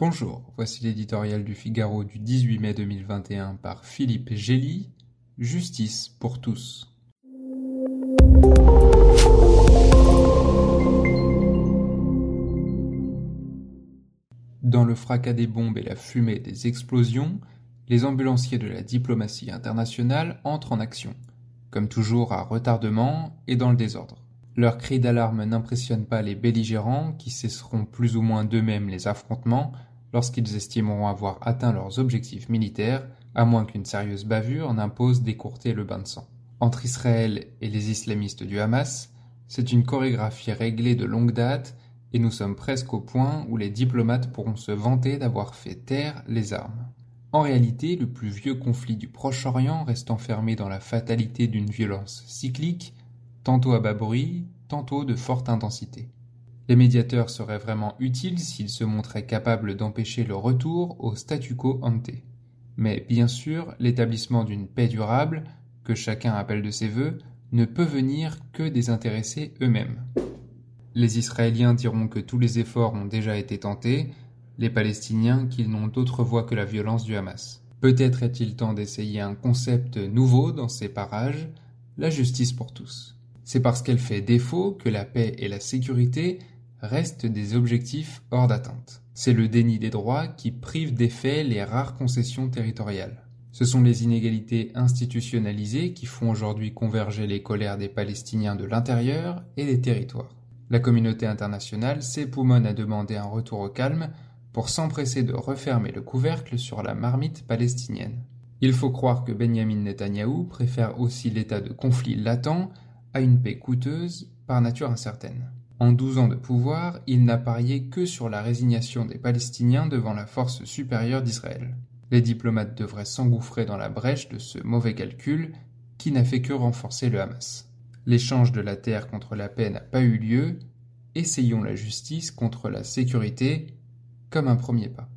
Bonjour, voici l'éditorial du Figaro du 18 mai 2021 par Philippe Gély, Justice pour tous. Dans le fracas des bombes et la fumée des explosions, les ambulanciers de la diplomatie internationale entrent en action, comme toujours à retardement et dans le désordre. Leurs cris d'alarme n'impressionnent pas les belligérants qui cesseront plus ou moins d'eux-mêmes les affrontements lorsqu'ils estimeront avoir atteint leurs objectifs militaires, à moins qu'une sérieuse bavure n'impose d'écourter le bain de sang. Entre Israël et les islamistes du Hamas, c'est une chorégraphie réglée de longue date et nous sommes presque au point où les diplomates pourront se vanter d'avoir fait taire les armes. En réalité, le plus vieux conflit du Proche-Orient reste enfermé dans la fatalité d'une violence cyclique, tantôt à bas bruit, tantôt de forte intensité. Les médiateurs seraient vraiment utiles s'ils se montraient capables d'empêcher le retour au statu quo ante. Mais bien sûr, l'établissement d'une paix durable, que chacun appelle de ses voeux, ne peut venir que des intéressés eux-mêmes. Les Israéliens diront que tous les efforts ont déjà été tentés, les Palestiniens qu'ils n'ont d'autre voie que la violence du Hamas. Peut-être est-il temps d'essayer un concept nouveau dans ces parages, la justice pour tous. C'est parce qu'elle fait défaut que la paix et la sécurité restent des objectifs hors d'atteinte. C'est le déni des droits qui prive d'effet les rares concessions territoriales. Ce sont les inégalités institutionnalisées qui font aujourd'hui converger les colères des Palestiniens de l'intérieur et des territoires. La communauté internationale s'époumonne à demander un retour au calme pour s'empresser de refermer le couvercle sur la marmite palestinienne. Il faut croire que Benjamin Netanyahou préfère aussi l'état de conflit latent à une paix coûteuse par nature incertaine. En douze ans de pouvoir, il n'a parié que sur la résignation des Palestiniens devant la force supérieure d'Israël. Les diplomates devraient s'engouffrer dans la brèche de ce mauvais calcul qui n'a fait que renforcer le Hamas. L'échange de la terre contre la paix n'a pas eu lieu, essayons la justice contre la sécurité comme un premier pas.